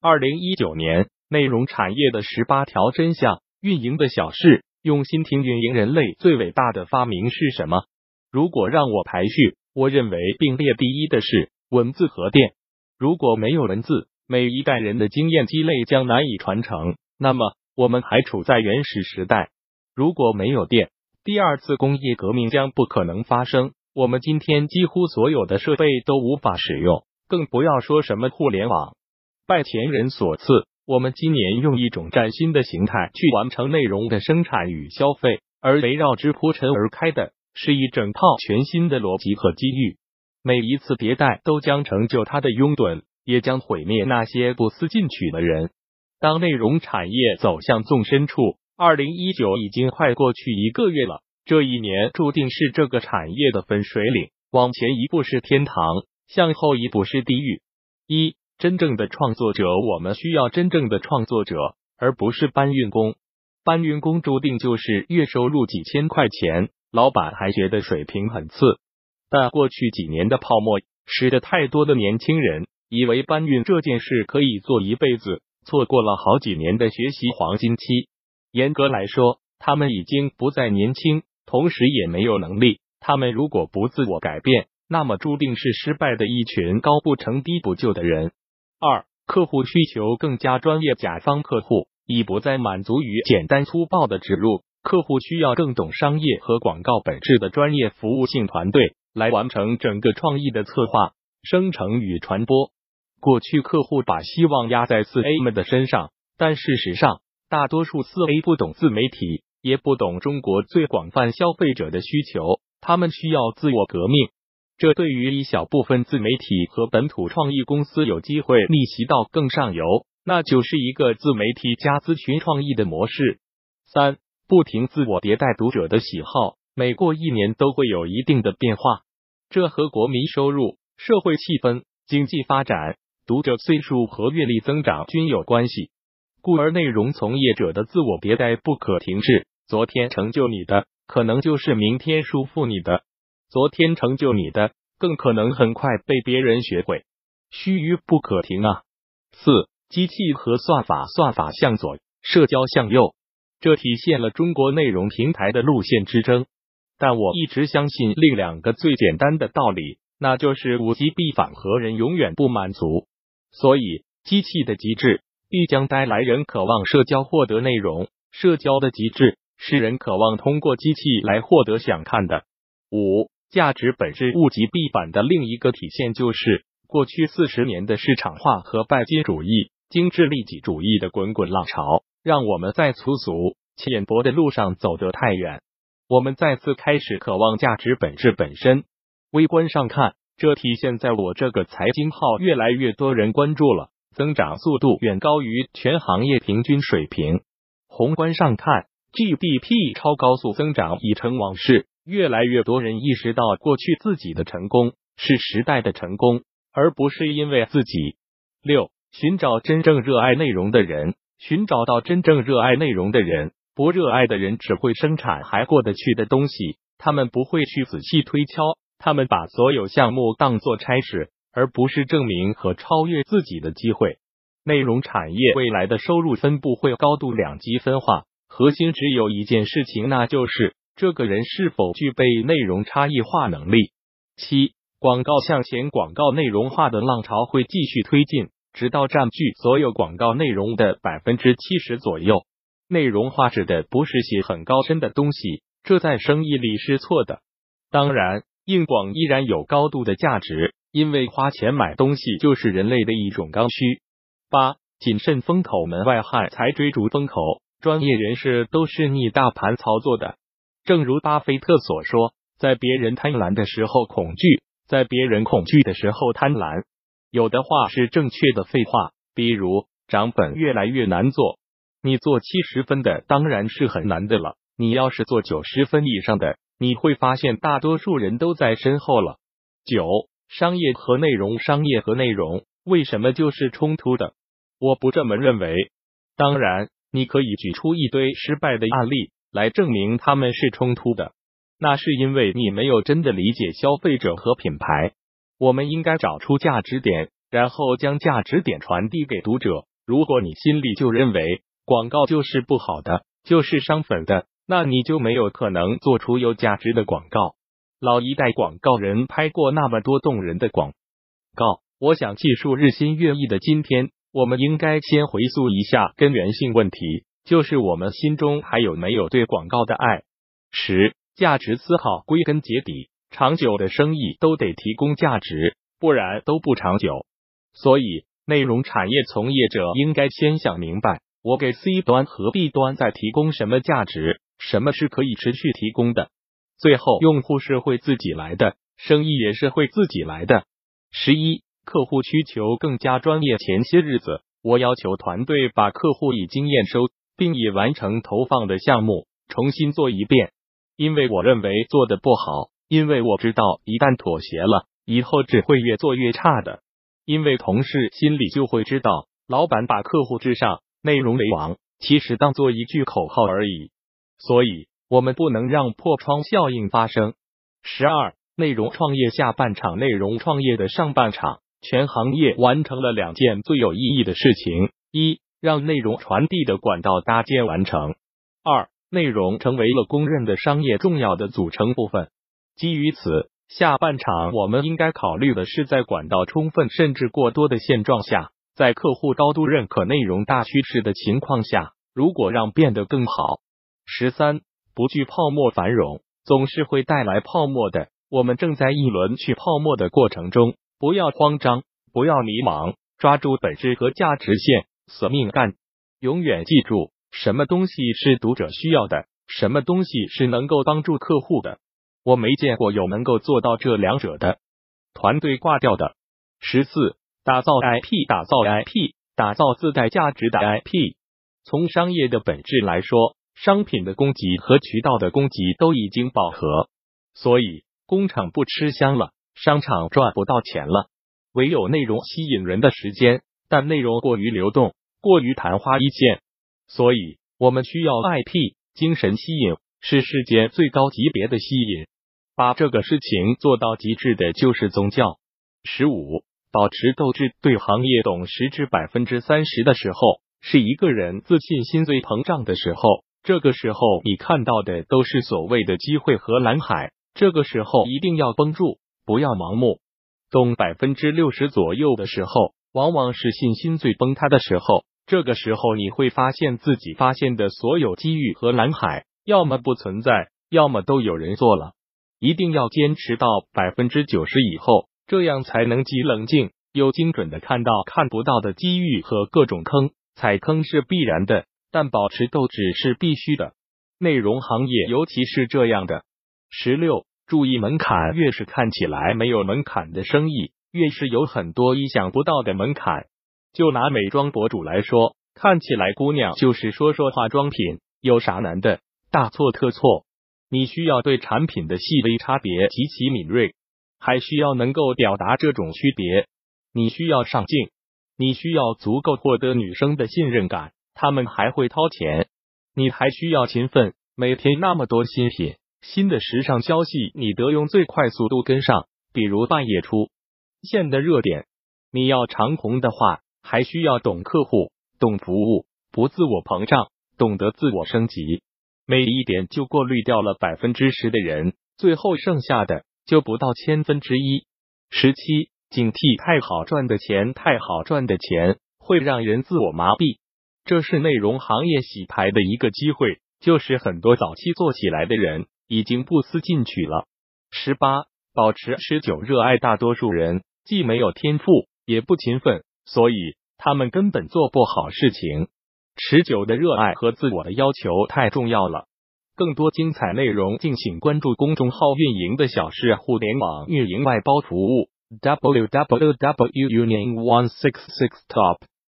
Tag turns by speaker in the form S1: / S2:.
S1: 二零一九年内容产业的十八条真相，运营的小事，用心听运营。人类最伟大的发明是什么？如果让我排序，我认为并列第一的是文字和电。如果没有文字，每一代人的经验积累将难以传承，那么我们还处在原始时代。如果没有电，第二次工业革命将不可能发生。我们今天几乎所有的设备都无法使用，更不要说什么互联网。拜前人所赐，我们今年用一种崭新的形态去完成内容的生产与消费，而围绕之铺陈而开的是一整套全新的逻辑和机遇。每一次迭代都将成就它的拥趸，也将毁灭那些不思进取的人。当内容产业走向纵深处，二零一九已经快过去一个月了。这一年注定是这个产业的分水岭，往前一步是天堂，向后一步是地狱。一真正的创作者，我们需要真正的创作者，而不是搬运工。搬运工注定就是月收入几千块钱，老板还觉得水平很次。但过去几年的泡沫，使得太多的年轻人以为搬运这件事可以做一辈子，错过了好几年的学习黄金期。严格来说，他们已经不再年轻，同时也没有能力。他们如果不自我改变，那么注定是失败的一群高不成低不就的人。二，客户需求更加专业，甲方客户已不再满足于简单粗暴的植入，客户需要更懂商业和广告本质的专业服务性团队来完成整个创意的策划、生成与传播。过去客户把希望压在四 A 们的身上，但事实上，大多数四 A 不懂自媒体，也不懂中国最广泛消费者的需求，他们需要自我革命。这对于一小部分自媒体和本土创意公司有机会逆袭到更上游，那就是一个自媒体加咨询创意的模式。三，不停自我迭代，读者的喜好每过一年都会有一定的变化，这和国民收入、社会气氛、经济发展、读者岁数和阅历增长均有关系。故而，内容从业者的自我迭代不可停滞。昨天成就你的，可能就是明天束缚你的。昨天成就你的，更可能很快被别人学会。须臾不可停啊！四，机器和算法，算法向左，社交向右，这体现了中国内容平台的路线之争。但我一直相信另两个最简单的道理，那就是物极必反和人永远不满足。所以，机器的极致必将带来人渴望社交获得内容，社交的极致是人渴望通过机器来获得想看的。五。价值本质物极必反的另一个体现，就是过去四十年的市场化和拜金主义、精致利己主义的滚滚浪潮，让我们在粗俗浅薄的路上走得太远。我们再次开始渴望价值本质本身。微观上看，这体现在我这个财经号越来越多人关注了，增长速度远高于全行业平均水平。宏观上看，GDP 超高速增长已成往事。越来越多人意识到，过去自己的成功是时代的成功，而不是因为自己。六，寻找真正热爱内容的人，寻找到真正热爱内容的人，不热爱的人只会生产还过得去的东西，他们不会去仔细推敲，他们把所有项目当做差事，而不是证明和超越自己的机会。内容产业未来的收入分布会高度两极分化，核心只有一件事情，那就是。这个人是否具备内容差异化能力？七，广告向前，广告内容化的浪潮会继续推进，直到占据所有广告内容的百分之七十左右。内容化指的不是写很高深的东西，这在生意里是错的。当然，硬广依然有高度的价值，因为花钱买东西就是人类的一种刚需。八，谨慎风口，门外汉才追逐风口，专业人士都是逆大盘操作的。正如巴菲特所说，在别人贪婪的时候恐惧，在别人恐惧的时候贪婪。有的话是正确的废话，比如涨粉越来越难做，你做七十分的当然是很难的了。你要是做九十分以上的，你会发现大多数人都在身后了。九，商业和内容，商业和内容为什么就是冲突的？我不这么认为。当然，你可以举出一堆失败的案例。来证明他们是冲突的，那是因为你没有真的理解消费者和品牌。我们应该找出价值点，然后将价值点传递给读者。如果你心里就认为广告就是不好的，就是伤粉的，那你就没有可能做出有价值的广告。老一代广告人拍过那么多动人的广告，我想技术日新月异的今天，我们应该先回溯一下根源性问题，就是我们心中还有没有对广告的爱。十价值思考，归根结底，长久的生意都得提供价值，不然都不长久。所以，内容产业从业者应该先想明白，我给 C 端和 B 端在提供什么价值，什么是可以持续提供的。最后，用户是会自己来的，生意也是会自己来的。十一，客户需求更加专业。前些日子，我要求团队把客户已经验收并已完成投放的项目重新做一遍，因为我认为做的不好，因为我知道一旦妥协了，以后只会越做越差的。因为同事心里就会知道，老板把客户至上，内容为王，其实当做一句口号而已。所以。我们不能让破窗效应发生。十二，内容创业下半场，内容创业的上半场，全行业完成了两件最有意义的事情：一，让内容传递的管道搭建完成；二，内容成为了公认的商业重要的组成部分。基于此，下半场我们应该考虑的是，在管道充分甚至过多的现状下，在客户高度认可内容大趋势的情况下，如果让变得更好。十三。不惧泡沫繁荣，总是会带来泡沫的。我们正在一轮去泡沫的过程中，不要慌张，不要迷茫，抓住本质和价值线，死命干。永远记住，什么东西是读者需要的，什么东西是能够帮助客户的。我没见过有能够做到这两者的团队挂掉的。十四，打造 IP，打造 IP，打造自带价值的 IP。从商业的本质来说。商品的供给和渠道的供给都已经饱和，所以工厂不吃香了，商场赚不到钱了。唯有内容吸引人的时间，但内容过于流动，过于昙花一现。所以我们需要 IP 精神吸引，是世间最高级别的吸引。把这个事情做到极致的就是宗教。十五，保持斗志。对行业懂十至百分之三十的时候，是一个人自信心最膨胀的时候。这个时候，你看到的都是所谓的机会和蓝海。这个时候一定要绷住，不要盲目。懂百分之六十左右的时候，往往是信心最崩塌的时候。这个时候，你会发现自己发现的所有机遇和蓝海，要么不存在，要么都有人做了。一定要坚持到百分之九十以后，这样才能既冷静又精准的看到看不到的机遇和各种坑。踩坑是必然的。但保持斗志是必须的，内容行业尤其是这样的。十六，注意门槛，越是看起来没有门槛的生意，越是有很多意想不到的门槛。就拿美妆博主来说，看起来姑娘就是说说化妆品，有啥难的？大错特错！你需要对产品的细微差别极其敏锐，还需要能够表达这种区别。你需要上镜，你需要足够获得女生的信任感。他们还会掏钱，你还需要勤奋。每天那么多新品、新的时尚消息，你得用最快速度跟上。比如半夜出现的热点，你要长红的话，还需要懂客户、懂服务，不自我膨胀，懂得自我升级。每一点就过滤掉了百分之十的人，最后剩下的就不到千分之一。十七，警惕太好赚的钱，太好赚的钱会让人自我麻痹。这是内容行业洗牌的一个机会，就是很多早期做起来的人已经不思进取了。十八，保持持久热爱。大多数人既没有天赋，也不勤奋，所以他们根本做不好事情。持久的热爱和自我的要求太重要了。更多精彩内容，敬请关注公众号“运营的小事互联网运营外包服务” w w w u n i o n one six six top。